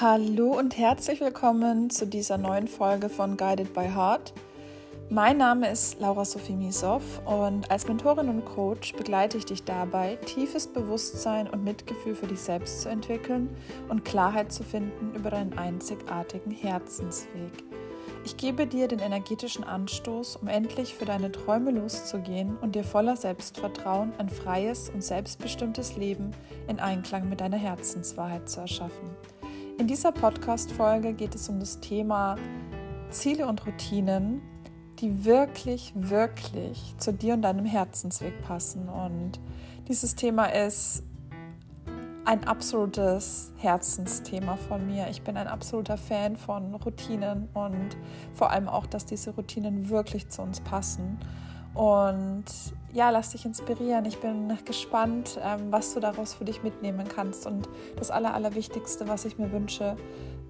Hallo und herzlich willkommen zu dieser neuen Folge von Guided by Heart. Mein Name ist Laura Sophie Misow und als Mentorin und Coach begleite ich dich dabei, tiefes Bewusstsein und Mitgefühl für dich selbst zu entwickeln und Klarheit zu finden über deinen einzigartigen Herzensweg. Ich gebe dir den energetischen Anstoß, um endlich für deine Träume loszugehen und dir voller Selbstvertrauen ein freies und selbstbestimmtes Leben in Einklang mit deiner Herzenswahrheit zu erschaffen. In dieser Podcast-Folge geht es um das Thema Ziele und Routinen, die wirklich, wirklich zu dir und deinem Herzensweg passen. Und dieses Thema ist ein absolutes Herzensthema von mir. Ich bin ein absoluter Fan von Routinen und vor allem auch, dass diese Routinen wirklich zu uns passen. Und ja, lass dich inspirieren. Ich bin gespannt, ähm, was du daraus für dich mitnehmen kannst. Und das Aller, Allerwichtigste, was ich mir wünsche,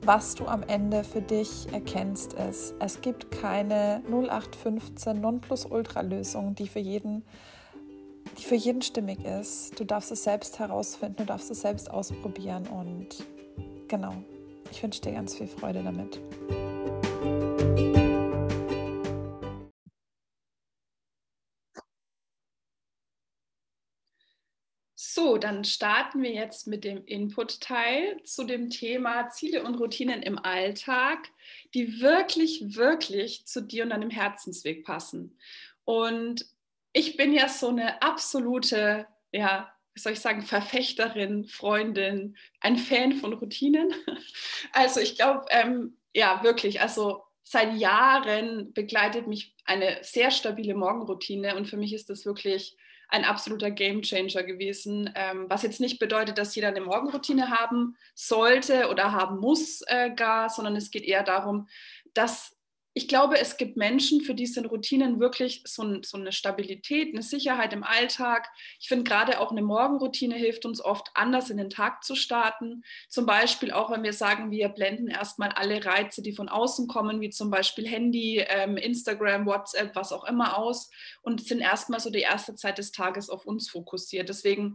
was du am Ende für dich erkennst, ist, es gibt keine 0815 Nonplusultra-Lösung, die für jeden die für jeden stimmig ist. Du darfst es selbst herausfinden, du darfst es selbst ausprobieren und genau, ich wünsche dir ganz viel Freude damit. Dann starten wir jetzt mit dem Input-Teil zu dem Thema Ziele und Routinen im Alltag, die wirklich, wirklich zu dir und deinem Herzensweg passen. Und ich bin ja so eine absolute, ja, wie soll ich sagen, Verfechterin, Freundin, ein Fan von Routinen. Also ich glaube, ähm, ja, wirklich, also seit Jahren begleitet mich eine sehr stabile Morgenroutine und für mich ist das wirklich ein absoluter Gamechanger gewesen, ähm, was jetzt nicht bedeutet, dass jeder eine Morgenroutine haben sollte oder haben muss äh, gar, sondern es geht eher darum, dass ich glaube, es gibt Menschen, für die sind Routinen wirklich so, ein, so, eine Stabilität, eine Sicherheit im Alltag. Ich finde gerade auch eine Morgenroutine hilft uns oft anders in den Tag zu starten. Zum Beispiel auch, wenn wir sagen, wir blenden erstmal alle Reize, die von außen kommen, wie zum Beispiel Handy, ähm, Instagram, WhatsApp, was auch immer aus und sind erstmal so die erste Zeit des Tages auf uns fokussiert. Deswegen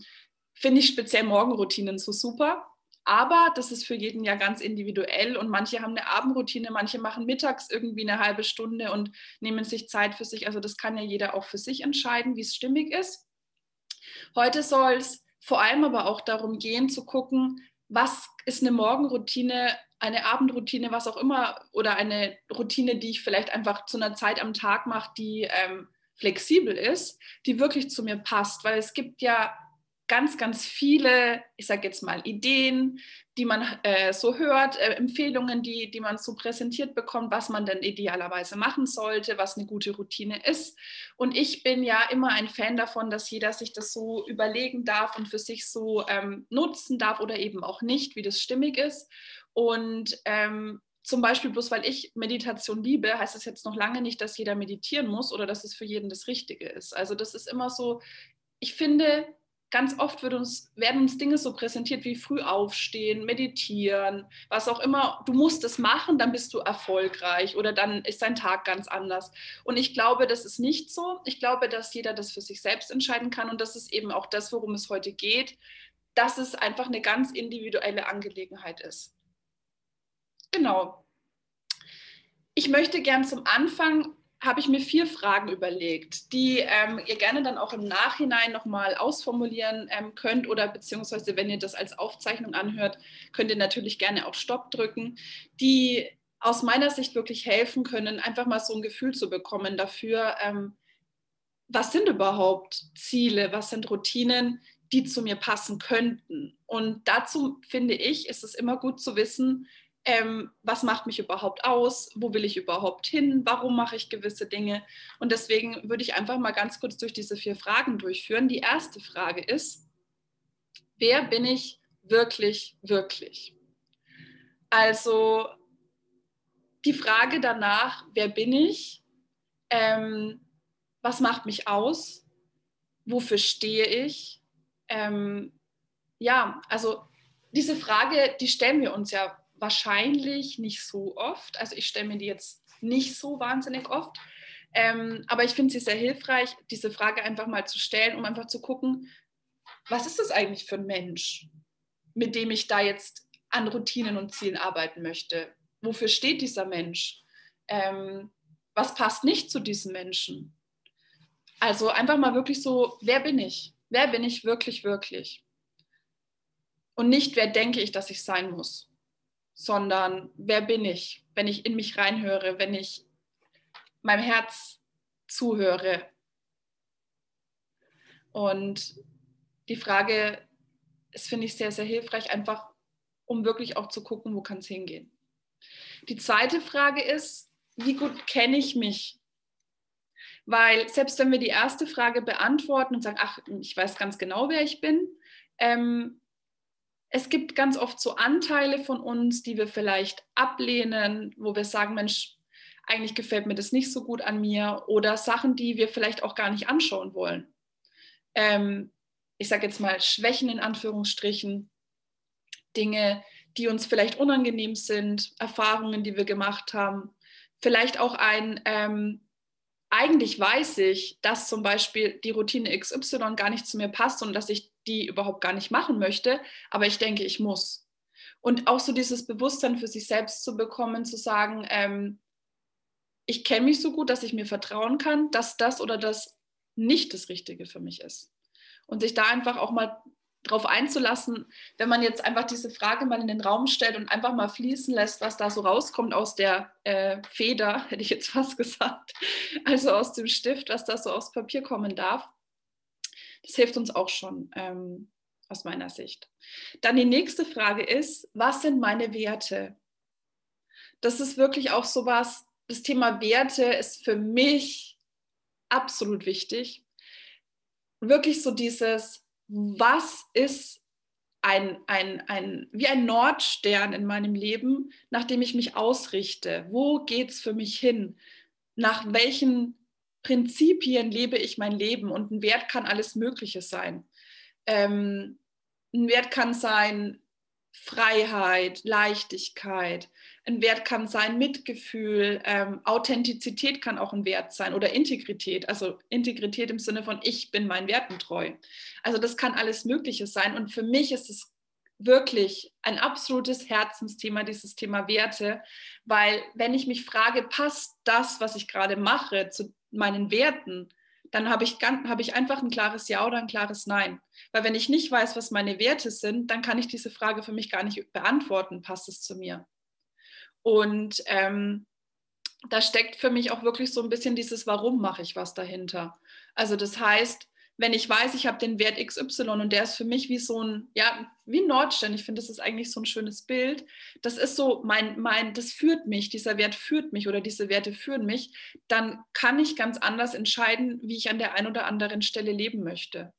finde ich speziell Morgenroutinen so super. Aber das ist für jeden ja ganz individuell und manche haben eine Abendroutine, manche machen mittags irgendwie eine halbe Stunde und nehmen sich Zeit für sich. Also das kann ja jeder auch für sich entscheiden, wie es stimmig ist. Heute soll es vor allem aber auch darum gehen zu gucken, was ist eine Morgenroutine, eine Abendroutine, was auch immer, oder eine Routine, die ich vielleicht einfach zu einer Zeit am Tag mache, die ähm, flexibel ist, die wirklich zu mir passt. Weil es gibt ja ganz, ganz viele, ich sage jetzt mal, Ideen, die man äh, so hört, äh, Empfehlungen, die, die man so präsentiert bekommt, was man denn idealerweise machen sollte, was eine gute Routine ist. Und ich bin ja immer ein Fan davon, dass jeder sich das so überlegen darf und für sich so ähm, nutzen darf oder eben auch nicht, wie das stimmig ist. Und ähm, zum Beispiel bloß weil ich Meditation liebe, heißt das jetzt noch lange nicht, dass jeder meditieren muss oder dass es für jeden das Richtige ist. Also das ist immer so, ich finde, ganz oft uns, werden uns Dinge so präsentiert wie früh aufstehen, meditieren, was auch immer. Du musst es machen, dann bist du erfolgreich oder dann ist dein Tag ganz anders. Und ich glaube, das ist nicht so. Ich glaube, dass jeder das für sich selbst entscheiden kann und das ist eben auch das, worum es heute geht, dass es einfach eine ganz individuelle Angelegenheit ist. Genau. Ich möchte gern zum Anfang habe ich mir vier Fragen überlegt, die ähm, ihr gerne dann auch im Nachhinein nochmal ausformulieren ähm, könnt oder beziehungsweise wenn ihr das als Aufzeichnung anhört, könnt ihr natürlich gerne auch Stopp drücken, die aus meiner Sicht wirklich helfen können, einfach mal so ein Gefühl zu bekommen dafür, ähm, was sind überhaupt Ziele, was sind Routinen, die zu mir passen könnten. Und dazu finde ich, ist es immer gut zu wissen, ähm, was macht mich überhaupt aus, wo will ich überhaupt hin, warum mache ich gewisse Dinge. Und deswegen würde ich einfach mal ganz kurz durch diese vier Fragen durchführen. Die erste Frage ist, wer bin ich wirklich, wirklich? Also die Frage danach, wer bin ich, ähm, was macht mich aus, wofür stehe ich? Ähm, ja, also diese Frage, die stellen wir uns ja wahrscheinlich nicht so oft. Also ich stelle mir die jetzt nicht so wahnsinnig oft. Ähm, aber ich finde sie sehr hilfreich, diese Frage einfach mal zu stellen, um einfach zu gucken, was ist das eigentlich für ein Mensch, mit dem ich da jetzt an Routinen und Zielen arbeiten möchte. Wofür steht dieser Mensch? Ähm, was passt nicht zu diesem Menschen? Also einfach mal wirklich so, wer bin ich? Wer bin ich wirklich, wirklich? Und nicht, wer denke ich, dass ich sein muss, sondern wer bin ich, wenn ich in mich reinhöre, wenn ich meinem Herz zuhöre. Und die Frage ist, finde ich, sehr, sehr hilfreich, einfach um wirklich auch zu gucken, wo kann es hingehen. Die zweite Frage ist, wie gut kenne ich mich? Weil selbst wenn wir die erste Frage beantworten und sagen, ach, ich weiß ganz genau, wer ich bin, ähm, es gibt ganz oft so Anteile von uns, die wir vielleicht ablehnen, wo wir sagen, Mensch, eigentlich gefällt mir das nicht so gut an mir oder Sachen, die wir vielleicht auch gar nicht anschauen wollen. Ähm, ich sage jetzt mal Schwächen in Anführungsstrichen, Dinge, die uns vielleicht unangenehm sind, Erfahrungen, die wir gemacht haben, vielleicht auch ein, ähm, eigentlich weiß ich, dass zum Beispiel die Routine XY gar nicht zu mir passt und dass ich die überhaupt gar nicht machen möchte, aber ich denke, ich muss. Und auch so dieses Bewusstsein für sich selbst zu bekommen, zu sagen, ähm, ich kenne mich so gut, dass ich mir vertrauen kann, dass das oder das nicht das Richtige für mich ist. Und sich da einfach auch mal drauf einzulassen, wenn man jetzt einfach diese Frage mal in den Raum stellt und einfach mal fließen lässt, was da so rauskommt aus der äh, Feder, hätte ich jetzt fast gesagt, also aus dem Stift, was da so aufs Papier kommen darf. Das hilft uns auch schon ähm, aus meiner Sicht. Dann die nächste Frage ist, was sind meine Werte? Das ist wirklich auch so was, das Thema Werte ist für mich absolut wichtig. Wirklich so dieses, was ist ein, ein, ein, wie ein Nordstern in meinem Leben, nach dem ich mich ausrichte? Wo geht es für mich hin? Nach welchen Prinzipien lebe ich mein Leben? Und ein Wert kann alles Mögliche sein. Ähm, ein Wert kann sein Freiheit, Leichtigkeit, ein Wert kann sein Mitgefühl, ähm, Authentizität kann auch ein Wert sein oder Integrität, also Integrität im Sinne von ich bin meinen Werten treu. Also das kann alles Mögliche sein und für mich ist es wirklich ein absolutes Herzensthema, dieses Thema Werte, weil wenn ich mich frage, passt das, was ich gerade mache, zu meinen Werten, dann habe ich, hab ich einfach ein klares Ja oder ein klares Nein. Weil wenn ich nicht weiß, was meine Werte sind, dann kann ich diese Frage für mich gar nicht beantworten, passt es zu mir. Und ähm, da steckt für mich auch wirklich so ein bisschen dieses, warum mache ich was dahinter. Also das heißt, wenn ich weiß, ich habe den Wert XY und der ist für mich wie so ein, ja, wie ein Nordstern. Ich finde, das ist eigentlich so ein schönes Bild. Das ist so mein, mein, das führt mich, dieser Wert führt mich oder diese Werte führen mich. Dann kann ich ganz anders entscheiden, wie ich an der einen oder anderen Stelle leben möchte.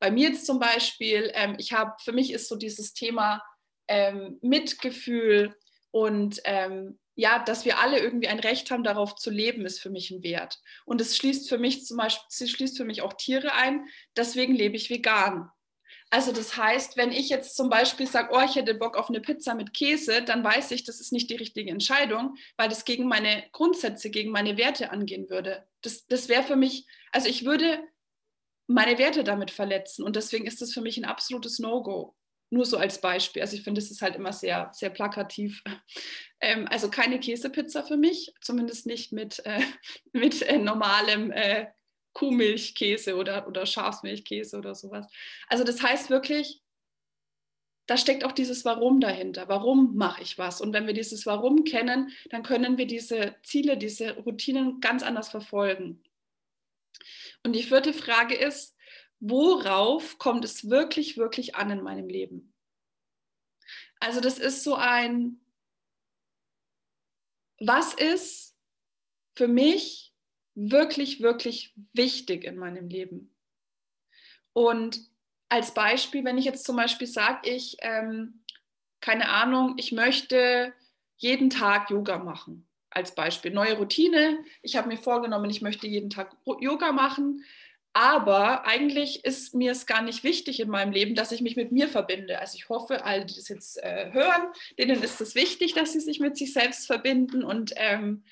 Bei mir jetzt zum Beispiel, ähm, ich habe, für mich ist so dieses Thema ähm, Mitgefühl, und ähm, ja, dass wir alle irgendwie ein Recht haben, darauf zu leben, ist für mich ein Wert. Und es schließt für mich zum Beispiel, schließt für mich auch Tiere ein. Deswegen lebe ich vegan. Also das heißt, wenn ich jetzt zum Beispiel sage, oh, ich hätte Bock auf eine Pizza mit Käse, dann weiß ich, das ist nicht die richtige Entscheidung, weil das gegen meine Grundsätze, gegen meine Werte angehen würde. Das, das wäre für mich, also ich würde meine Werte damit verletzen und deswegen ist das für mich ein absolutes No-Go. Nur so als Beispiel. Also ich finde, es ist halt immer sehr, sehr plakativ. Ähm, also keine Käsepizza für mich, zumindest nicht mit, äh, mit äh, normalem äh, Kuhmilchkäse oder, oder Schafsmilchkäse oder sowas. Also das heißt wirklich, da steckt auch dieses Warum dahinter. Warum mache ich was? Und wenn wir dieses Warum kennen, dann können wir diese Ziele, diese Routinen ganz anders verfolgen. Und die vierte Frage ist, worauf kommt es wirklich, wirklich an in meinem Leben? Also das ist so ein, was ist für mich wirklich, wirklich wichtig in meinem Leben? Und als Beispiel, wenn ich jetzt zum Beispiel sage, ich, ähm, keine Ahnung, ich möchte jeden Tag Yoga machen, als Beispiel, neue Routine. Ich habe mir vorgenommen, ich möchte jeden Tag Yoga machen. Aber eigentlich ist mir es gar nicht wichtig in meinem Leben, dass ich mich mit mir verbinde. Also ich hoffe, alle, die das jetzt äh, hören, denen ist es wichtig, dass sie sich mit sich selbst verbinden. Und ähm,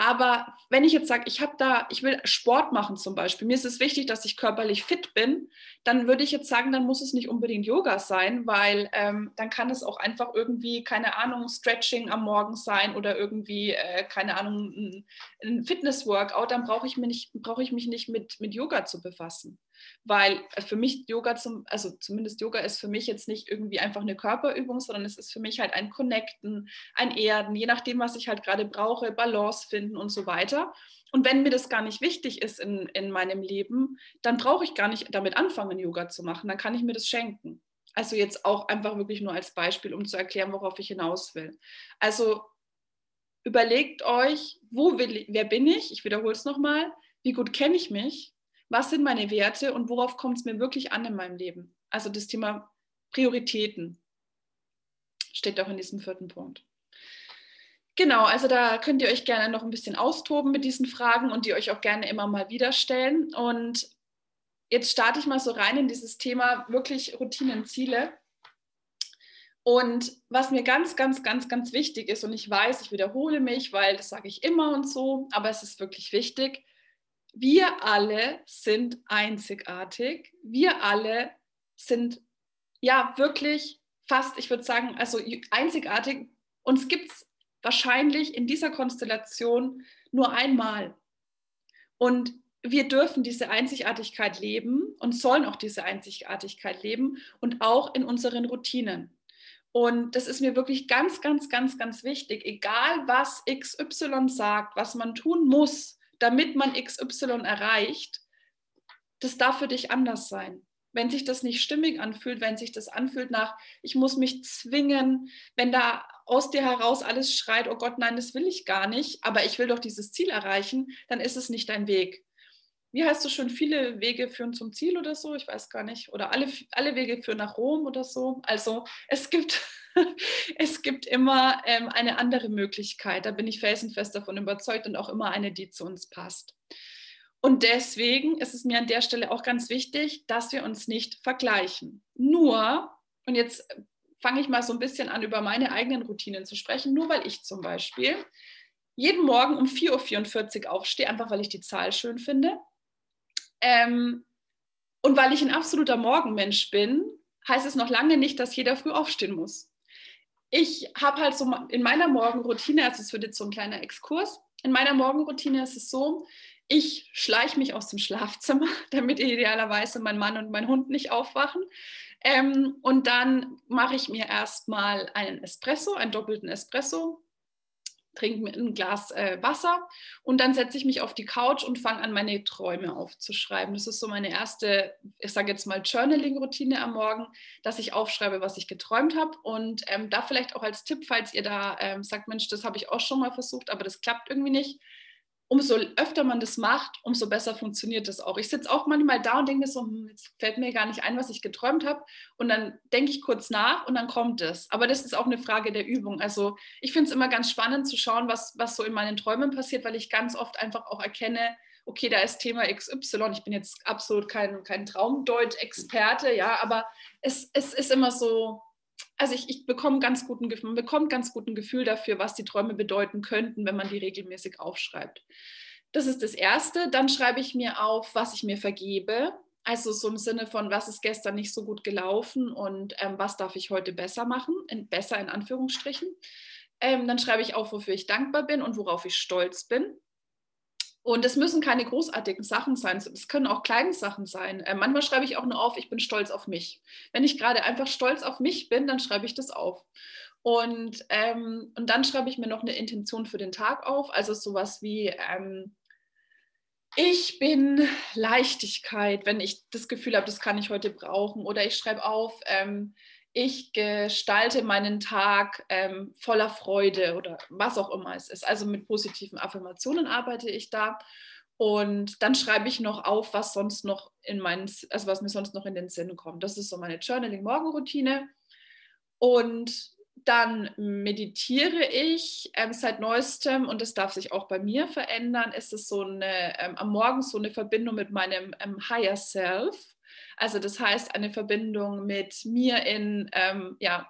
Aber wenn ich jetzt sage, ich habe da, ich will Sport machen zum Beispiel, mir ist es wichtig, dass ich körperlich fit bin, dann würde ich jetzt sagen, dann muss es nicht unbedingt Yoga sein, weil ähm, dann kann es auch einfach irgendwie, keine Ahnung, Stretching am Morgen sein oder irgendwie, äh, keine Ahnung, ein, ein Fitness-Workout, dann brauche ich, mich nicht, brauch ich mich nicht mit, mit Yoga zu befassen. Weil für mich Yoga zum, also zumindest Yoga ist für mich jetzt nicht irgendwie einfach eine Körperübung, sondern es ist für mich halt ein Connecten, ein Erden, je nachdem, was ich halt gerade brauche, Balance finden und so weiter. Und wenn mir das gar nicht wichtig ist in, in meinem Leben, dann brauche ich gar nicht damit anfangen, Yoga zu machen. Dann kann ich mir das schenken. Also jetzt auch einfach wirklich nur als Beispiel, um zu erklären, worauf ich hinaus will. Also überlegt euch, wo will wer bin ich? Ich wiederhole es nochmal. Wie gut kenne ich mich? Was sind meine Werte und worauf kommt es mir wirklich an in meinem Leben? Also das Thema Prioritäten steht auch in diesem vierten Punkt. Genau, also da könnt ihr euch gerne noch ein bisschen austoben mit diesen Fragen und die euch auch gerne immer mal wieder stellen. Und jetzt starte ich mal so rein in dieses Thema wirklich Routinenziele. Und was mir ganz, ganz, ganz, ganz wichtig ist, und ich weiß, ich wiederhole mich, weil das sage ich immer und so, aber es ist wirklich wichtig, wir alle sind einzigartig. Wir alle sind ja wirklich fast, ich würde sagen, also einzigartig. Uns gibt es wahrscheinlich in dieser Konstellation nur einmal. Und wir dürfen diese Einzigartigkeit leben und sollen auch diese Einzigartigkeit leben und auch in unseren Routinen. Und das ist mir wirklich ganz, ganz, ganz, ganz wichtig. Egal was XY sagt, was man tun muss, damit man XY erreicht, das darf für dich anders sein. Wenn sich das nicht stimmig anfühlt, wenn sich das anfühlt nach, ich muss mich zwingen, wenn da aus dir heraus alles schreit, oh Gott, nein, das will ich gar nicht, aber ich will doch dieses Ziel erreichen, dann ist es nicht dein Weg. Wie heißt du schon, viele Wege führen zum Ziel oder so? Ich weiß gar nicht. Oder alle, alle Wege führen nach Rom oder so. Also es gibt es gibt immer ähm, eine andere Möglichkeit. Da bin ich felsenfest davon überzeugt und auch immer eine, die zu uns passt. Und deswegen ist es mir an der Stelle auch ganz wichtig, dass wir uns nicht vergleichen. Nur, und jetzt fange ich mal so ein bisschen an, über meine eigenen Routinen zu sprechen, nur weil ich zum Beispiel jeden Morgen um 4.44 Uhr aufstehe, einfach weil ich die Zahl schön finde. Ähm, und weil ich ein absoluter Morgenmensch bin, heißt es noch lange nicht, dass jeder früh aufstehen muss ich habe halt so in meiner Morgenroutine, also es wird jetzt so ein kleiner Exkurs, in meiner Morgenroutine ist es so, ich schleiche mich aus dem Schlafzimmer, damit idealerweise mein Mann und mein Hund nicht aufwachen. Ähm, und dann mache ich mir erstmal einen Espresso, einen doppelten Espresso, trinke mir ein Glas äh, Wasser und dann setze ich mich auf die Couch und fange an, meine Träume aufzuschreiben. Das ist so meine erste, ich sage jetzt mal, Journaling-Routine am Morgen, dass ich aufschreibe, was ich geträumt habe. Und ähm, da vielleicht auch als Tipp, falls ihr da ähm, sagt, Mensch, das habe ich auch schon mal versucht, aber das klappt irgendwie nicht umso öfter man das macht, umso besser funktioniert das auch. Ich sitze auch manchmal da und denke mir so, hm, jetzt fällt mir gar nicht ein, was ich geträumt habe. Und dann denke ich kurz nach und dann kommt es. Aber das ist auch eine Frage der Übung. Also ich finde es immer ganz spannend zu schauen, was, was so in meinen Träumen passiert, weil ich ganz oft einfach auch erkenne, okay, da ist Thema XY. Ich bin jetzt absolut kein, kein Traumdeut-Experte, ja, aber es, es ist immer so, also ich, ich bekomme ganz guten, man bekommt ganz guten Gefühl dafür, was die Träume bedeuten könnten, wenn man die regelmäßig aufschreibt. Das ist das Erste. Dann schreibe ich mir auf, was ich mir vergebe. Also so im Sinne von, was ist gestern nicht so gut gelaufen und ähm, was darf ich heute besser machen, in, besser in Anführungsstrichen. Ähm, dann schreibe ich auf, wofür ich dankbar bin und worauf ich stolz bin. Und es müssen keine großartigen Sachen sein, es können auch kleine Sachen sein. Äh, manchmal schreibe ich auch nur auf, ich bin stolz auf mich. Wenn ich gerade einfach stolz auf mich bin, dann schreibe ich das auf. Und, ähm, und dann schreibe ich mir noch eine Intention für den Tag auf, also sowas wie, ähm, ich bin Leichtigkeit, wenn ich das Gefühl habe, das kann ich heute brauchen. Oder ich schreibe auf, ähm, ich gestalte meinen Tag ähm, voller Freude oder was auch immer es ist. Also mit positiven Affirmationen arbeite ich da. Und dann schreibe ich noch auf, was sonst noch in meinen, also was mir sonst noch in den Sinn kommt. Das ist so meine Journaling-Morgenroutine. Und dann meditiere ich ähm, seit neuestem und das darf sich auch bei mir verändern. Ist es so eine ähm, am Morgen so eine Verbindung mit meinem ähm, Higher Self. Also das heißt eine Verbindung mit mir in, ähm, ja,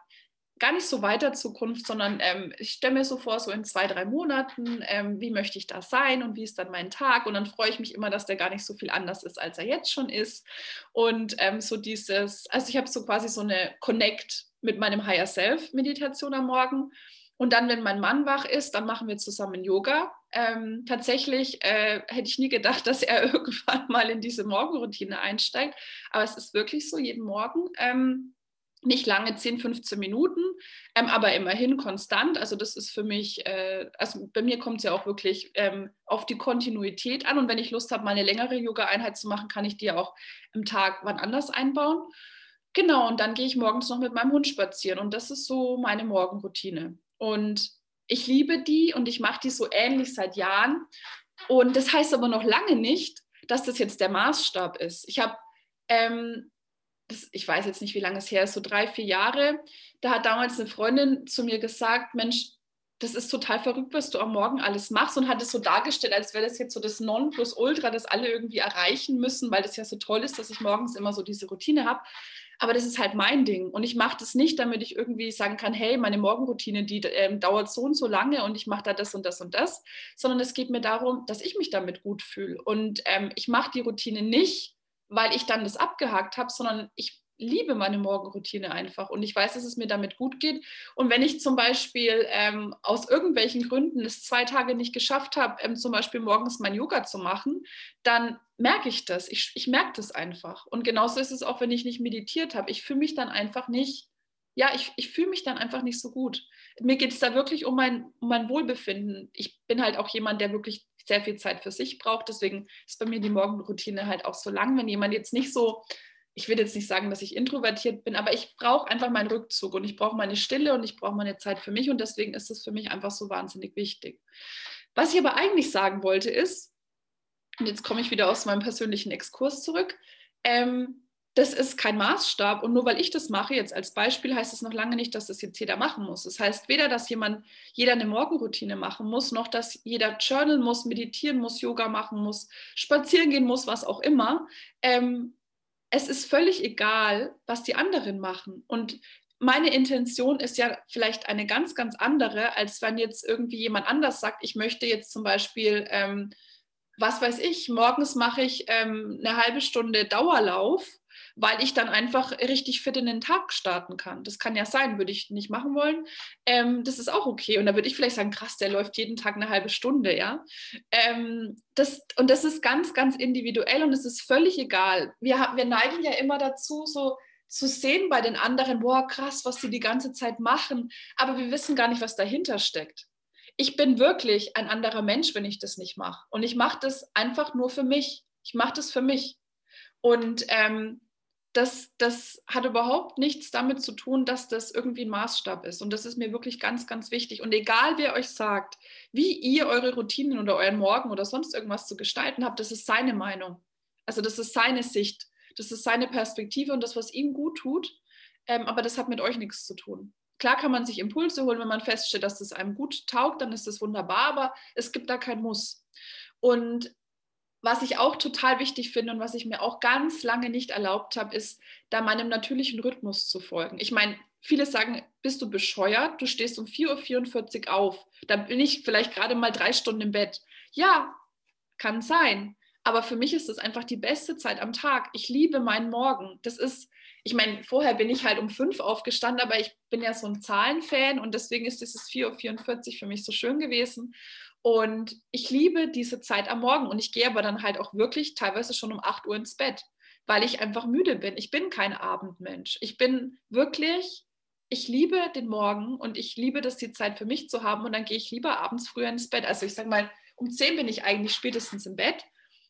gar nicht so weiter Zukunft, sondern ähm, ich stelle mir so vor, so in zwei, drei Monaten, ähm, wie möchte ich da sein und wie ist dann mein Tag? Und dann freue ich mich immer, dass der gar nicht so viel anders ist, als er jetzt schon ist. Und ähm, so dieses, also ich habe so quasi so eine Connect mit meinem Higher Self Meditation am Morgen. Und dann, wenn mein Mann wach ist, dann machen wir zusammen Yoga. Ähm, tatsächlich äh, hätte ich nie gedacht, dass er irgendwann mal in diese Morgenroutine einsteigt. Aber es ist wirklich so, jeden Morgen. Ähm, nicht lange, 10, 15 Minuten, ähm, aber immerhin konstant. Also das ist für mich, äh, also bei mir kommt es ja auch wirklich ähm, auf die Kontinuität an. Und wenn ich Lust habe, mal eine längere Yoga-Einheit zu machen, kann ich die auch im Tag wann anders einbauen. Genau, und dann gehe ich morgens noch mit meinem Hund spazieren. Und das ist so meine Morgenroutine. Und ich liebe die und ich mache die so ähnlich seit Jahren. Und das heißt aber noch lange nicht, dass das jetzt der Maßstab ist. Ich habe ähm, ich weiß jetzt nicht, wie lange es her ist, so drei, vier Jahre, da hat damals eine Freundin zu mir gesagt, Mensch, das ist total verrückt, was du am Morgen alles machst und hat es so dargestellt, als wäre das jetzt so das Nonplusultra, das alle irgendwie erreichen müssen, weil das ja so toll ist, dass ich morgens immer so diese Routine habe. Aber das ist halt mein Ding. Und ich mache das nicht, damit ich irgendwie sagen kann, hey, meine Morgenroutine, die ähm, dauert so und so lange und ich mache da das und das und das, sondern es geht mir darum, dass ich mich damit gut fühle. Und ähm, ich mache die Routine nicht, weil ich dann das abgehakt habe, sondern ich liebe meine Morgenroutine einfach und ich weiß, dass es mir damit gut geht. Und wenn ich zum Beispiel ähm, aus irgendwelchen Gründen es zwei Tage nicht geschafft habe, ähm, zum Beispiel morgens mein Yoga zu machen, dann merke ich das. Ich, ich merke das einfach. Und genauso ist es auch, wenn ich nicht meditiert habe. Ich fühle mich dann einfach nicht, ja, ich, ich fühle mich dann einfach nicht so gut. Mir geht es da wirklich um mein, um mein Wohlbefinden. Ich bin halt auch jemand, der wirklich sehr viel Zeit für sich braucht. Deswegen ist bei mir die Morgenroutine halt auch so lang. Wenn jemand jetzt nicht so, ich will jetzt nicht sagen, dass ich introvertiert bin, aber ich brauche einfach meinen Rückzug und ich brauche meine Stille und ich brauche meine Zeit für mich und deswegen ist es für mich einfach so wahnsinnig wichtig. Was ich aber eigentlich sagen wollte ist, und jetzt komme ich wieder aus meinem persönlichen Exkurs zurück, ähm, das ist kein Maßstab. Und nur weil ich das mache, jetzt als Beispiel, heißt es noch lange nicht, dass das jetzt jeder machen muss. Das heißt weder, dass jemand, jeder eine Morgenroutine machen muss, noch dass jeder journalen muss, meditieren muss, Yoga machen muss, spazieren gehen muss, was auch immer. Ähm, es ist völlig egal, was die anderen machen. Und meine Intention ist ja vielleicht eine ganz, ganz andere, als wenn jetzt irgendwie jemand anders sagt, ich möchte jetzt zum Beispiel, ähm, was weiß ich, morgens mache ich ähm, eine halbe Stunde Dauerlauf weil ich dann einfach richtig fit in den Tag starten kann. Das kann ja sein, würde ich nicht machen wollen. Ähm, das ist auch okay. Und da würde ich vielleicht sagen, krass, der läuft jeden Tag eine halbe Stunde, ja. Ähm, das, und das ist ganz, ganz individuell und es ist völlig egal. Wir, wir neigen ja immer dazu, so zu sehen bei den anderen, boah, krass, was sie die ganze Zeit machen, aber wir wissen gar nicht, was dahinter steckt. Ich bin wirklich ein anderer Mensch, wenn ich das nicht mache. Und ich mache das einfach nur für mich. Ich mache das für mich. Und ähm, das, das hat überhaupt nichts damit zu tun, dass das irgendwie ein Maßstab ist. Und das ist mir wirklich ganz, ganz wichtig. Und egal, wer euch sagt, wie ihr eure Routinen oder euren Morgen oder sonst irgendwas zu gestalten habt, das ist seine Meinung. Also das ist seine Sicht, das ist seine Perspektive und das, was ihm gut tut. Ähm, aber das hat mit euch nichts zu tun. Klar kann man sich Impulse holen, wenn man feststellt, dass das einem gut taugt, dann ist das wunderbar, aber es gibt da kein Muss. Und was ich auch total wichtig finde und was ich mir auch ganz lange nicht erlaubt habe, ist, da meinem natürlichen Rhythmus zu folgen. Ich meine, viele sagen, bist du bescheuert? Du stehst um 4.44 Uhr auf. Da bin ich vielleicht gerade mal drei Stunden im Bett. Ja, kann sein. Aber für mich ist das einfach die beste Zeit am Tag. Ich liebe meinen Morgen. Das ist, ich meine, vorher bin ich halt um fünf aufgestanden, aber ich bin ja so ein Zahlenfan und deswegen ist dieses 4.44 Uhr für mich so schön gewesen. Und ich liebe diese Zeit am Morgen und ich gehe aber dann halt auch wirklich teilweise schon um 8 Uhr ins Bett, weil ich einfach müde bin. Ich bin kein Abendmensch. Ich bin wirklich, ich liebe den Morgen und ich liebe das, die Zeit für mich zu haben und dann gehe ich lieber abends früher ins Bett. Also ich sage mal, um 10 bin ich eigentlich spätestens im Bett,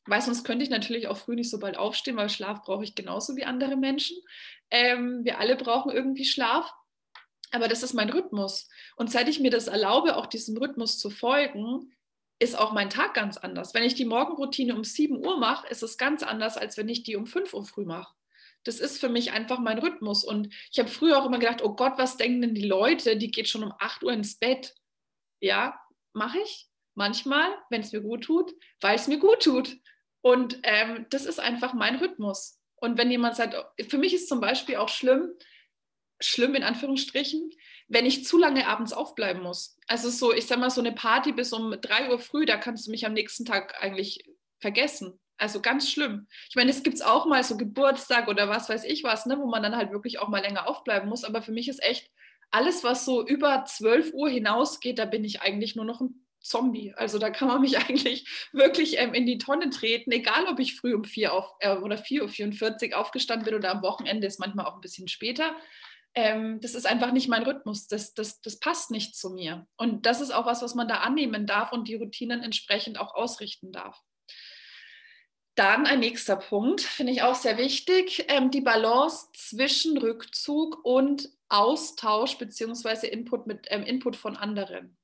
weil sonst könnte ich natürlich auch früh nicht so bald aufstehen, weil Schlaf brauche ich genauso wie andere Menschen. Ähm, wir alle brauchen irgendwie Schlaf. Aber das ist mein Rhythmus. Und seit ich mir das erlaube, auch diesem Rhythmus zu folgen, ist auch mein Tag ganz anders. Wenn ich die Morgenroutine um 7 Uhr mache, ist es ganz anders, als wenn ich die um 5 Uhr früh mache. Das ist für mich einfach mein Rhythmus. Und ich habe früher auch immer gedacht, oh Gott, was denken denn die Leute? Die geht schon um 8 Uhr ins Bett. Ja, mache ich. Manchmal, wenn es mir gut tut, weil es mir gut tut. Und ähm, das ist einfach mein Rhythmus. Und wenn jemand sagt, für mich ist zum Beispiel auch schlimm, schlimm in Anführungsstrichen, wenn ich zu lange abends aufbleiben muss. Also so, ich sag mal, so eine Party bis um drei Uhr früh, da kannst du mich am nächsten Tag eigentlich vergessen. Also ganz schlimm. Ich meine, es gibt auch mal so Geburtstag oder was weiß ich was, ne, wo man dann halt wirklich auch mal länger aufbleiben muss. Aber für mich ist echt alles, was so über 12 Uhr hinausgeht, da bin ich eigentlich nur noch ein Zombie. Also da kann man mich eigentlich wirklich ähm, in die Tonne treten, egal ob ich früh um 4 auf, äh, oder 4.44 Uhr aufgestanden bin oder am Wochenende ist manchmal auch ein bisschen später. Ähm, das ist einfach nicht mein Rhythmus. Das, das, das passt nicht zu mir. Und das ist auch was, was man da annehmen darf und die Routinen entsprechend auch ausrichten darf. Dann ein nächster Punkt, finde ich auch sehr wichtig, ähm, die Balance zwischen Rückzug und Austausch bzw. Input, mit, ähm, Input von anderen.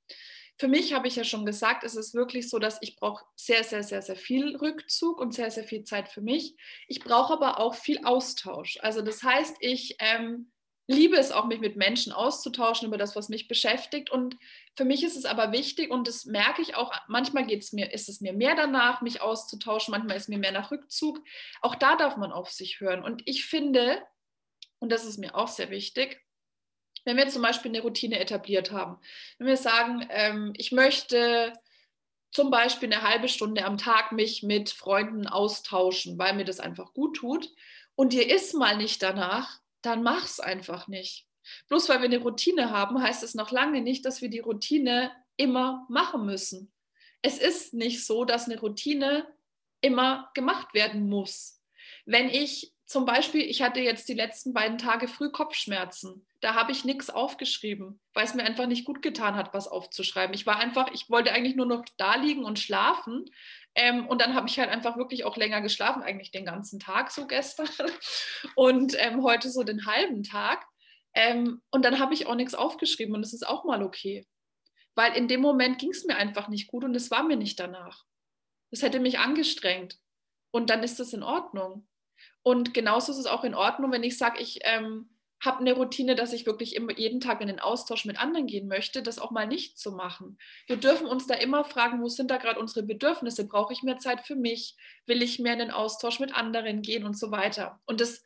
Für mich habe ich ja schon gesagt, es ist wirklich so, dass ich brauche sehr, sehr, sehr, sehr viel Rückzug und sehr, sehr viel Zeit für mich. Ich brauche aber auch viel Austausch. Also das heißt, ich ähm, liebe es auch, mich mit Menschen auszutauschen über das, was mich beschäftigt. Und für mich ist es aber wichtig und das merke ich auch, manchmal geht's mir, ist es mir mehr danach, mich auszutauschen, manchmal ist mir mehr nach Rückzug. Auch da darf man auf sich hören. Und ich finde, und das ist mir auch sehr wichtig, wenn wir zum Beispiel eine Routine etabliert haben, wenn wir sagen, ähm, ich möchte zum Beispiel eine halbe Stunde am Tag mich mit Freunden austauschen, weil mir das einfach gut tut und dir ist mal nicht danach, dann mach es einfach nicht. Bloß weil wir eine Routine haben, heißt es noch lange nicht, dass wir die Routine immer machen müssen. Es ist nicht so, dass eine Routine immer gemacht werden muss. Wenn ich zum Beispiel, ich hatte jetzt die letzten beiden Tage früh Kopfschmerzen. Da habe ich nichts aufgeschrieben, weil es mir einfach nicht gut getan hat, was aufzuschreiben. Ich war einfach, ich wollte eigentlich nur noch da liegen und schlafen. Ähm, und dann habe ich halt einfach wirklich auch länger geschlafen, eigentlich den ganzen Tag so gestern und ähm, heute so den halben Tag. Ähm, und dann habe ich auch nichts aufgeschrieben und das ist auch mal okay. Weil in dem Moment ging es mir einfach nicht gut und es war mir nicht danach. Das hätte mich angestrengt. Und dann ist das in Ordnung. Und genauso ist es auch in Ordnung, wenn ich sage, ich ähm, habe eine Routine, dass ich wirklich immer, jeden Tag in den Austausch mit anderen gehen möchte, das auch mal nicht zu machen. Wir dürfen uns da immer fragen, wo sind da gerade unsere Bedürfnisse? Brauche ich mehr Zeit für mich? Will ich mehr in den Austausch mit anderen gehen und so weiter? Und das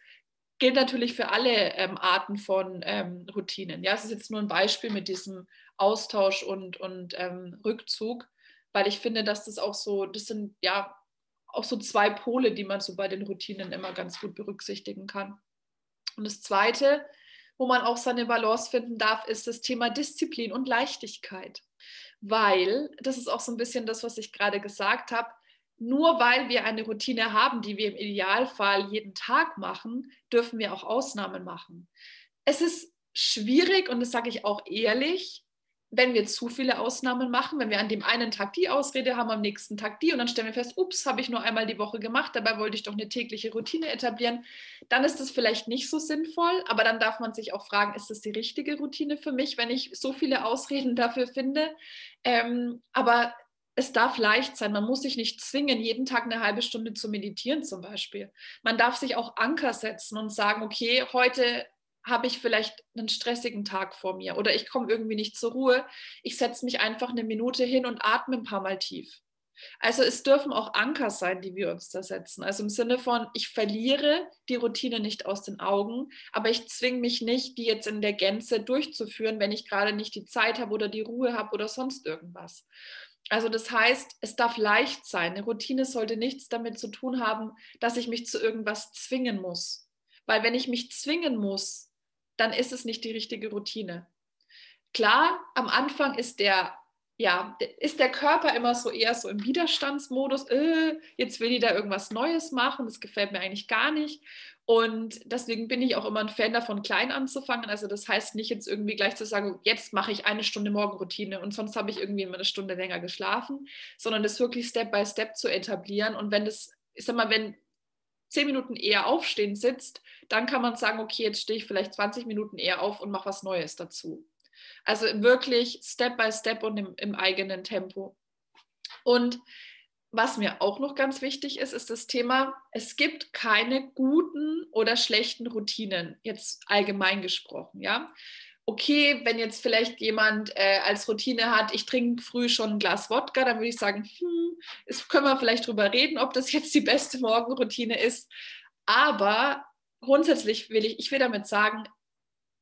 gilt natürlich für alle ähm, Arten von ähm, Routinen. Ja, es ist jetzt nur ein Beispiel mit diesem Austausch und, und ähm, Rückzug, weil ich finde, dass das auch so, das sind ja auch so zwei Pole, die man so bei den Routinen immer ganz gut berücksichtigen kann. Und das Zweite, wo man auch seine Balance finden darf, ist das Thema Disziplin und Leichtigkeit. Weil, das ist auch so ein bisschen das, was ich gerade gesagt habe, nur weil wir eine Routine haben, die wir im Idealfall jeden Tag machen, dürfen wir auch Ausnahmen machen. Es ist schwierig und das sage ich auch ehrlich, wenn wir zu viele Ausnahmen machen, wenn wir an dem einen Tag die Ausrede haben, am nächsten Tag die und dann stellen wir fest, ups, habe ich nur einmal die Woche gemacht, dabei wollte ich doch eine tägliche Routine etablieren, dann ist das vielleicht nicht so sinnvoll, aber dann darf man sich auch fragen, ist das die richtige Routine für mich, wenn ich so viele Ausreden dafür finde? Ähm, aber es darf leicht sein. Man muss sich nicht zwingen, jeden Tag eine halbe Stunde zu meditieren zum Beispiel. Man darf sich auch Anker setzen und sagen, okay, heute habe ich vielleicht einen stressigen Tag vor mir oder ich komme irgendwie nicht zur Ruhe. Ich setze mich einfach eine Minute hin und atme ein paar Mal tief. Also es dürfen auch Anker sein, die wir uns da setzen. Also im Sinne von, ich verliere die Routine nicht aus den Augen, aber ich zwinge mich nicht, die jetzt in der Gänze durchzuführen, wenn ich gerade nicht die Zeit habe oder die Ruhe habe oder sonst irgendwas. Also das heißt, es darf leicht sein. Eine Routine sollte nichts damit zu tun haben, dass ich mich zu irgendwas zwingen muss. Weil wenn ich mich zwingen muss, dann ist es nicht die richtige Routine. Klar, am Anfang ist der, ja, ist der Körper immer so eher so im Widerstandsmodus, äh, jetzt will ich da irgendwas Neues machen, das gefällt mir eigentlich gar nicht. Und deswegen bin ich auch immer ein Fan davon, klein anzufangen. Also das heißt nicht jetzt irgendwie gleich zu sagen, jetzt mache ich eine Stunde Morgenroutine und sonst habe ich irgendwie immer eine Stunde länger geschlafen, sondern das wirklich Step by Step zu etablieren. Und wenn das, ich sag mal, wenn zehn Minuten eher aufstehen sitzt, dann kann man sagen, okay, jetzt stehe ich vielleicht 20 Minuten eher auf und mache was Neues dazu. Also wirklich Step by Step und im, im eigenen Tempo. Und was mir auch noch ganz wichtig ist, ist das Thema, es gibt keine guten oder schlechten Routinen, jetzt allgemein gesprochen, ja okay, wenn jetzt vielleicht jemand äh, als Routine hat, ich trinke früh schon ein Glas Wodka, dann würde ich sagen, hm, es können wir vielleicht drüber reden, ob das jetzt die beste Morgenroutine ist. Aber grundsätzlich will ich, ich will damit sagen,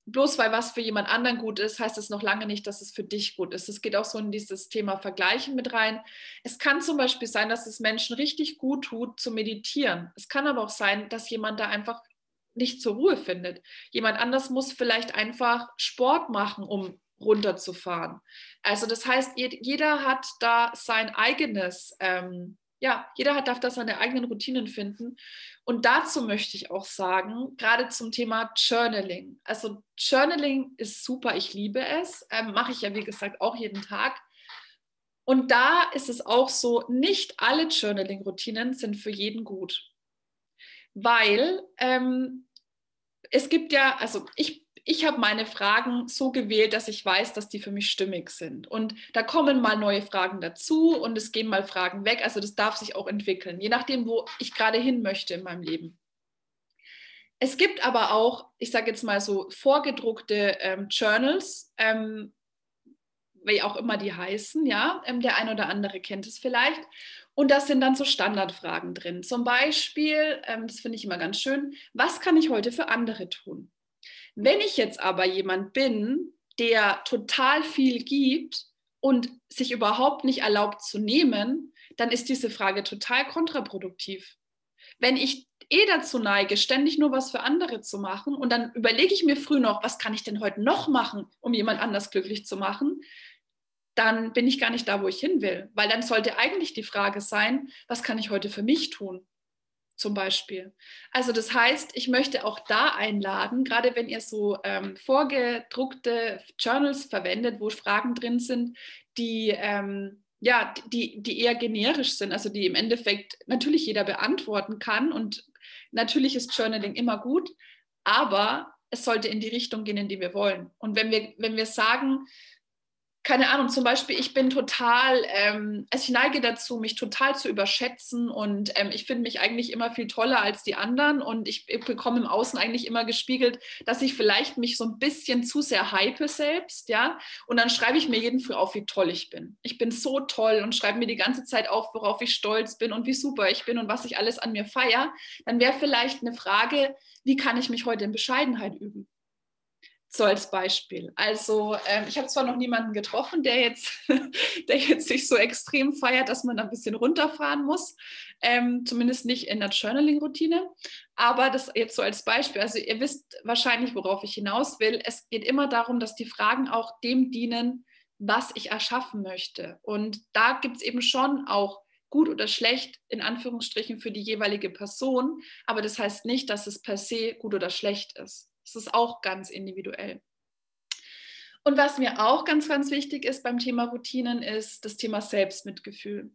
bloß weil was für jemand anderen gut ist, heißt es noch lange nicht, dass es für dich gut ist. Es geht auch so in dieses Thema Vergleichen mit rein. Es kann zum Beispiel sein, dass es Menschen richtig gut tut, zu meditieren. Es kann aber auch sein, dass jemand da einfach nicht zur Ruhe findet. Jemand anders muss vielleicht einfach Sport machen, um runterzufahren. Also das heißt, jeder hat da sein eigenes, ähm, ja, jeder hat, darf da seine eigenen Routinen finden. Und dazu möchte ich auch sagen, gerade zum Thema Journaling. Also Journaling ist super, ich liebe es, ähm, mache ich ja wie gesagt auch jeden Tag. Und da ist es auch so, nicht alle Journaling-Routinen sind für jeden gut. Weil ähm, es gibt ja, also ich ich habe meine Fragen so gewählt, dass ich weiß, dass die für mich stimmig sind. Und da kommen mal neue Fragen dazu und es gehen mal Fragen weg. Also das darf sich auch entwickeln, je nachdem, wo ich gerade hin möchte in meinem Leben. Es gibt aber auch, ich sage jetzt mal so, vorgedruckte ähm, Journals, ähm, wie auch immer die heißen, ja. Ähm, der ein oder andere kennt es vielleicht. Und da sind dann so Standardfragen drin. Zum Beispiel, ähm, das finde ich immer ganz schön, was kann ich heute für andere tun? Wenn ich jetzt aber jemand bin, der total viel gibt und sich überhaupt nicht erlaubt zu nehmen, dann ist diese Frage total kontraproduktiv. Wenn ich eh dazu neige, ständig nur was für andere zu machen und dann überlege ich mir früh noch, was kann ich denn heute noch machen, um jemand anders glücklich zu machen, dann bin ich gar nicht da, wo ich hin will. Weil dann sollte eigentlich die Frage sein, was kann ich heute für mich tun? zum Beispiel. Also das heißt, ich möchte auch da einladen, gerade wenn ihr so ähm, vorgedruckte Journals verwendet, wo Fragen drin sind, die, ähm, ja, die, die eher generisch sind, also die im Endeffekt natürlich jeder beantworten kann. Und natürlich ist Journaling immer gut, aber es sollte in die Richtung gehen, in die wir wollen. Und wenn wir, wenn wir sagen, keine Ahnung, zum Beispiel, ich bin total, ähm, also ich neige dazu, mich total zu überschätzen und ähm, ich finde mich eigentlich immer viel toller als die anderen und ich, ich, bekomme im Außen eigentlich immer gespiegelt, dass ich vielleicht mich so ein bisschen zu sehr hype selbst, ja, und dann schreibe ich mir jeden Früh auf, wie toll ich bin. Ich bin so toll und schreibe mir die ganze Zeit auf, worauf ich stolz bin und wie super ich bin und was ich alles an mir feiere. Dann wäre vielleicht eine Frage, wie kann ich mich heute in Bescheidenheit üben? So als Beispiel. Also ähm, ich habe zwar noch niemanden getroffen, der jetzt, der jetzt sich so extrem feiert, dass man ein bisschen runterfahren muss, ähm, zumindest nicht in der Journaling-Routine. Aber das jetzt so als Beispiel. Also ihr wisst wahrscheinlich, worauf ich hinaus will. Es geht immer darum, dass die Fragen auch dem dienen, was ich erschaffen möchte. Und da gibt es eben schon auch gut oder schlecht in Anführungsstrichen für die jeweilige Person. Aber das heißt nicht, dass es per se gut oder schlecht ist. Das ist auch ganz individuell. Und was mir auch ganz, ganz wichtig ist beim Thema Routinen, ist das Thema Selbstmitgefühl.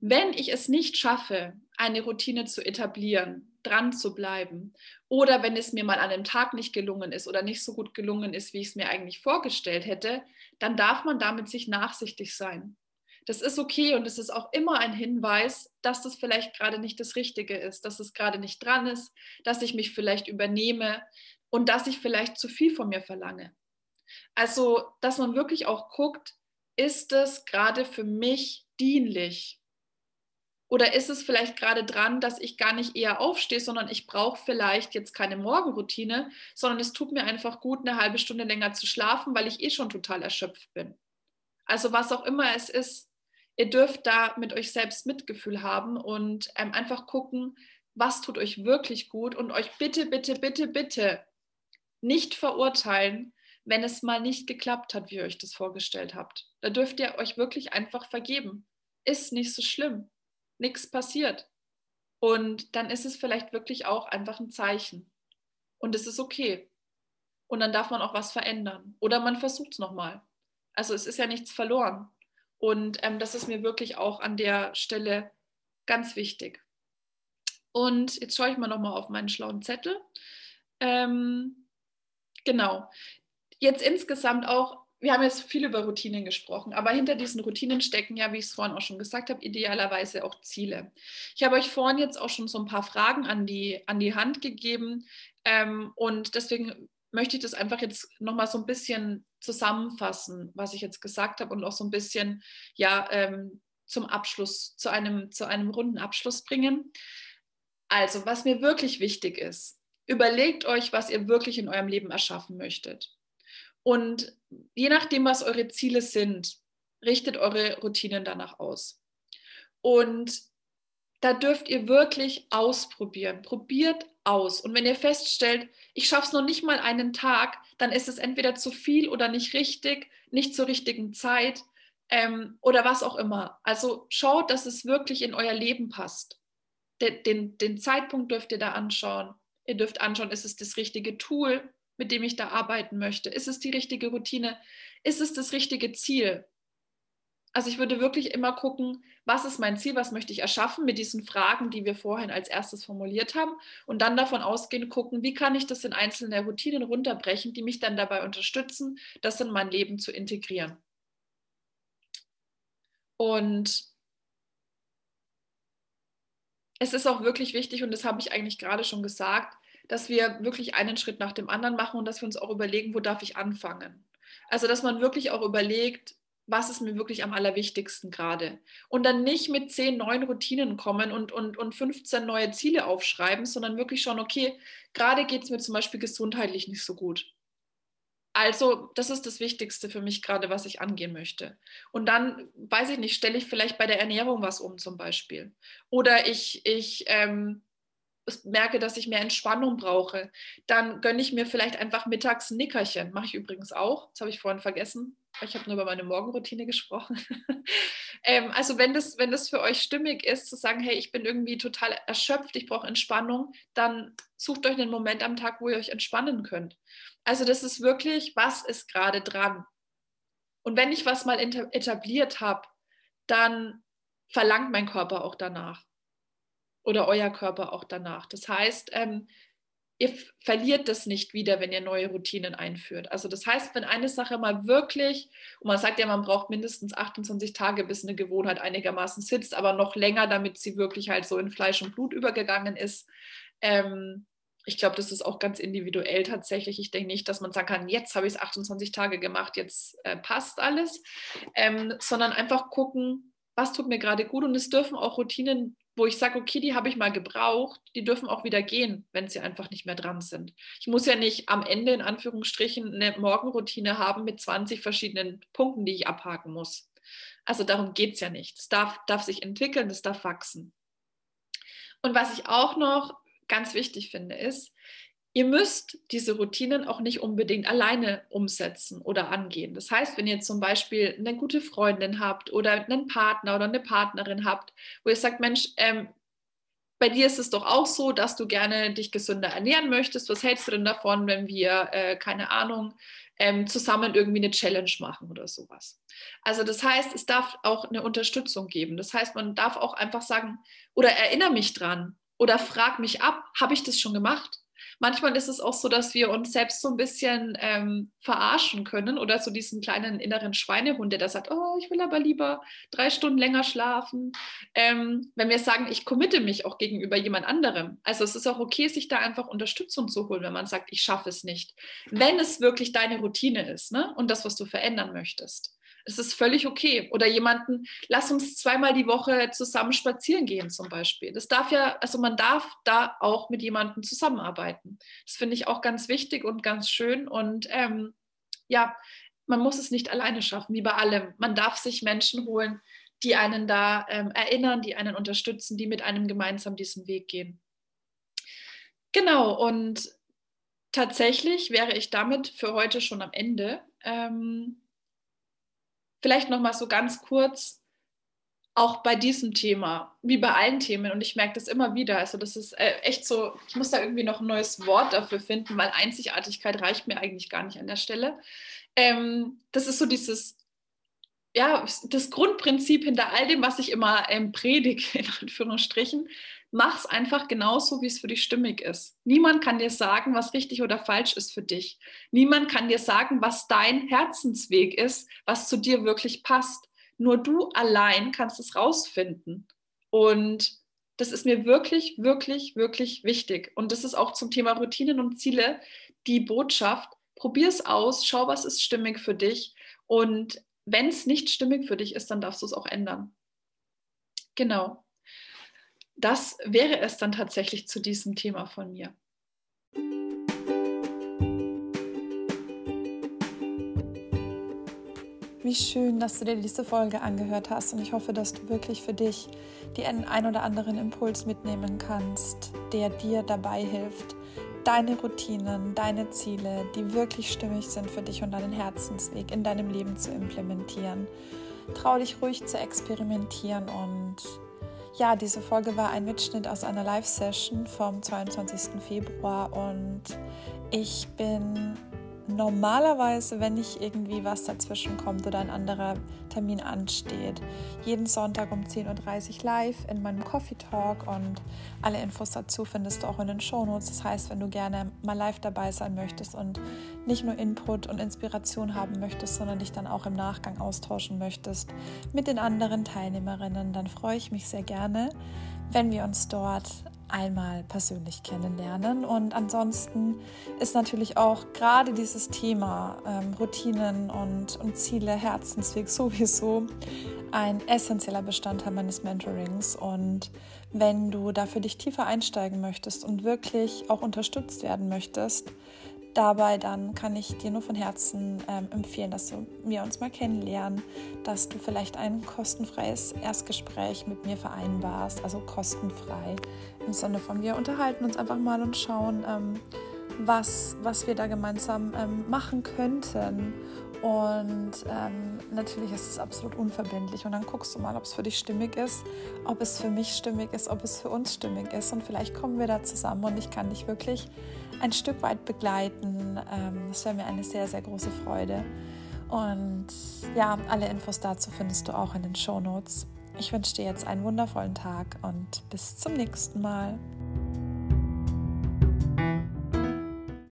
Wenn ich es nicht schaffe, eine Routine zu etablieren, dran zu bleiben, oder wenn es mir mal an einem Tag nicht gelungen ist oder nicht so gut gelungen ist, wie ich es mir eigentlich vorgestellt hätte, dann darf man damit sich nachsichtig sein. Das ist okay und es ist auch immer ein Hinweis, dass das vielleicht gerade nicht das Richtige ist, dass es gerade nicht dran ist, dass ich mich vielleicht übernehme, und dass ich vielleicht zu viel von mir verlange. Also, dass man wirklich auch guckt, ist es gerade für mich dienlich? Oder ist es vielleicht gerade dran, dass ich gar nicht eher aufstehe, sondern ich brauche vielleicht jetzt keine Morgenroutine, sondern es tut mir einfach gut, eine halbe Stunde länger zu schlafen, weil ich eh schon total erschöpft bin. Also was auch immer es ist, ihr dürft da mit euch selbst Mitgefühl haben und ähm, einfach gucken, was tut euch wirklich gut und euch bitte, bitte, bitte, bitte nicht verurteilen, wenn es mal nicht geklappt hat, wie ihr euch das vorgestellt habt. Da dürft ihr euch wirklich einfach vergeben. Ist nicht so schlimm. Nichts passiert. Und dann ist es vielleicht wirklich auch einfach ein Zeichen. Und es ist okay. Und dann darf man auch was verändern. Oder man versucht es nochmal. Also es ist ja nichts verloren. Und ähm, das ist mir wirklich auch an der Stelle ganz wichtig. Und jetzt schaue ich mal nochmal auf meinen schlauen Zettel. Ähm, Genau. Jetzt insgesamt auch, wir haben jetzt viel über Routinen gesprochen, aber hinter diesen Routinen stecken ja, wie ich es vorhin auch schon gesagt habe, idealerweise auch Ziele. Ich habe euch vorhin jetzt auch schon so ein paar Fragen an die, an die Hand gegeben ähm, und deswegen möchte ich das einfach jetzt nochmal so ein bisschen zusammenfassen, was ich jetzt gesagt habe und auch so ein bisschen ja, ähm, zum Abschluss, zu einem, zu einem runden Abschluss bringen. Also, was mir wirklich wichtig ist, Überlegt euch, was ihr wirklich in eurem Leben erschaffen möchtet. Und je nachdem, was eure Ziele sind, richtet eure Routinen danach aus. Und da dürft ihr wirklich ausprobieren. Probiert aus. Und wenn ihr feststellt, ich schaffe es noch nicht mal einen Tag, dann ist es entweder zu viel oder nicht richtig, nicht zur richtigen Zeit ähm, oder was auch immer. Also schaut, dass es wirklich in euer Leben passt. Den, den, den Zeitpunkt dürft ihr da anschauen. Ihr dürft anschauen, ist es das richtige Tool, mit dem ich da arbeiten möchte? Ist es die richtige Routine? Ist es das richtige Ziel? Also ich würde wirklich immer gucken, was ist mein Ziel, was möchte ich erschaffen mit diesen Fragen, die wir vorhin als erstes formuliert haben und dann davon ausgehen, gucken, wie kann ich das in einzelne Routinen runterbrechen, die mich dann dabei unterstützen, das in mein Leben zu integrieren. Und es ist auch wirklich wichtig, und das habe ich eigentlich gerade schon gesagt, dass wir wirklich einen Schritt nach dem anderen machen und dass wir uns auch überlegen, wo darf ich anfangen. Also, dass man wirklich auch überlegt, was ist mir wirklich am allerwichtigsten gerade. Und dann nicht mit zehn neuen Routinen kommen und, und, und 15 neue Ziele aufschreiben, sondern wirklich schauen, okay, gerade geht es mir zum Beispiel gesundheitlich nicht so gut. Also, das ist das Wichtigste für mich gerade, was ich angehen möchte. Und dann, weiß ich nicht, stelle ich vielleicht bei der Ernährung was um zum Beispiel. Oder ich, ich ähm, merke, dass ich mehr Entspannung brauche. Dann gönne ich mir vielleicht einfach mittags ein Nickerchen. Mache ich übrigens auch. Das habe ich vorhin vergessen. Ich habe nur über meine Morgenroutine gesprochen. ähm, also wenn das, wenn das für euch stimmig ist, zu sagen, hey, ich bin irgendwie total erschöpft, ich brauche Entspannung, dann sucht euch einen Moment am Tag, wo ihr euch entspannen könnt. Also das ist wirklich, was ist gerade dran? Und wenn ich was mal etabliert habe, dann verlangt mein Körper auch danach. Oder euer Körper auch danach. Das heißt, ähm, ihr verliert das nicht wieder, wenn ihr neue Routinen einführt. Also das heißt, wenn eine Sache mal wirklich, und man sagt ja, man braucht mindestens 28 Tage, bis eine Gewohnheit einigermaßen sitzt, aber noch länger, damit sie wirklich halt so in Fleisch und Blut übergegangen ist. Ähm, ich glaube, das ist auch ganz individuell tatsächlich. Ich denke nicht, dass man sagen kann, jetzt habe ich es 28 Tage gemacht, jetzt äh, passt alles, ähm, sondern einfach gucken, was tut mir gerade gut. Und es dürfen auch Routinen wo ich sage, okay, die habe ich mal gebraucht, die dürfen auch wieder gehen, wenn sie einfach nicht mehr dran sind. Ich muss ja nicht am Ende in Anführungsstrichen eine Morgenroutine haben mit 20 verschiedenen Punkten, die ich abhaken muss. Also darum geht es ja nicht. Es darf, darf sich entwickeln, es darf wachsen. Und was ich auch noch ganz wichtig finde, ist, Ihr müsst diese Routinen auch nicht unbedingt alleine umsetzen oder angehen. Das heißt, wenn ihr zum Beispiel eine gute Freundin habt oder einen Partner oder eine Partnerin habt, wo ihr sagt, Mensch, ähm, bei dir ist es doch auch so, dass du gerne dich gesünder ernähren möchtest. Was hältst du denn davon, wenn wir, äh, keine Ahnung, ähm, zusammen irgendwie eine Challenge machen oder sowas? Also das heißt, es darf auch eine Unterstützung geben. Das heißt, man darf auch einfach sagen, oder erinnere mich dran oder frag mich ab, habe ich das schon gemacht? manchmal ist es auch so, dass wir uns selbst so ein bisschen ähm, verarschen können oder so diesen kleinen inneren Schweinehund, der da sagt, oh, ich will aber lieber drei Stunden länger schlafen. Ähm, wenn wir sagen, ich committe mich auch gegenüber jemand anderem. Also es ist auch okay, sich da einfach Unterstützung zu holen, wenn man sagt, ich schaffe es nicht. Wenn es wirklich deine Routine ist ne? und das, was du verändern möchtest. Es ist völlig okay. Oder jemanden, lass uns zweimal die Woche zusammen spazieren gehen zum Beispiel. Das darf ja, also man darf da auch mit jemandem zusammenarbeiten. Das finde ich auch ganz wichtig und ganz schön. Und ähm, ja, man muss es nicht alleine schaffen, wie bei allem. Man darf sich Menschen holen, die einen da ähm, erinnern, die einen unterstützen, die mit einem gemeinsam diesen Weg gehen. Genau, und tatsächlich wäre ich damit für heute schon am Ende. Ähm, vielleicht noch mal so ganz kurz auch bei diesem Thema, wie bei allen Themen, und ich merke das immer wieder, also das ist äh, echt so, ich muss da irgendwie noch ein neues Wort dafür finden, weil Einzigartigkeit reicht mir eigentlich gar nicht an der Stelle. Ähm, das ist so dieses, ja, das Grundprinzip hinter all dem, was ich immer ähm, predige, in Anführungsstrichen, mach es einfach genauso, wie es für dich stimmig ist. Niemand kann dir sagen, was richtig oder falsch ist für dich. Niemand kann dir sagen, was dein Herzensweg ist, was zu dir wirklich passt. Nur du allein kannst es rausfinden. Und das ist mir wirklich, wirklich, wirklich wichtig. Und das ist auch zum Thema Routinen und Ziele die Botschaft. Probier es aus, schau, was ist stimmig für dich. Und wenn es nicht stimmig für dich ist, dann darfst du es auch ändern. Genau das wäre es dann tatsächlich zu diesem Thema von mir. Wie schön, dass du dir diese Folge angehört hast und ich hoffe, dass du wirklich für dich den ein oder anderen Impuls mitnehmen kannst, der dir dabei hilft, deine Routinen, deine Ziele, die wirklich stimmig sind für dich und deinen Herzensweg in deinem Leben zu implementieren. Trau dich ruhig zu experimentieren und ja, diese Folge war ein Mitschnitt aus einer Live-Session vom 22. Februar und ich bin normalerweise, wenn nicht irgendwie was dazwischen kommt oder ein anderer Termin ansteht, jeden Sonntag um 10.30 Uhr live in meinem Coffee Talk und alle Infos dazu findest du auch in den Shownotes. Das heißt, wenn du gerne mal live dabei sein möchtest und nicht nur Input und Inspiration haben möchtest, sondern dich dann auch im Nachgang austauschen möchtest mit den anderen Teilnehmerinnen, dann freue ich mich sehr gerne, wenn wir uns dort einmal persönlich kennenlernen. Und ansonsten ist natürlich auch gerade dieses Thema ähm, Routinen und, und Ziele, Herzensweg sowieso ein essentieller Bestandteil meines Mentorings. Und wenn du da für dich tiefer einsteigen möchtest und wirklich auch unterstützt werden möchtest, dabei, dann kann ich dir nur von Herzen ähm, empfehlen, dass wir uns mal kennenlernen, dass du vielleicht ein kostenfreies Erstgespräch mit mir vereinbarst, also kostenfrei im Sinne von wir unterhalten uns einfach mal und schauen, ähm, was, was wir da gemeinsam ähm, machen könnten. Und ähm, natürlich ist es absolut unverbindlich. Und dann guckst du mal, ob es für dich stimmig ist, ob es für mich stimmig ist, ob es für uns stimmig ist. Und vielleicht kommen wir da zusammen und ich kann dich wirklich ein Stück weit begleiten. Ähm, das wäre mir eine sehr, sehr große Freude. Und ja, alle Infos dazu findest du auch in den Show Notes. Ich wünsche dir jetzt einen wundervollen Tag und bis zum nächsten Mal.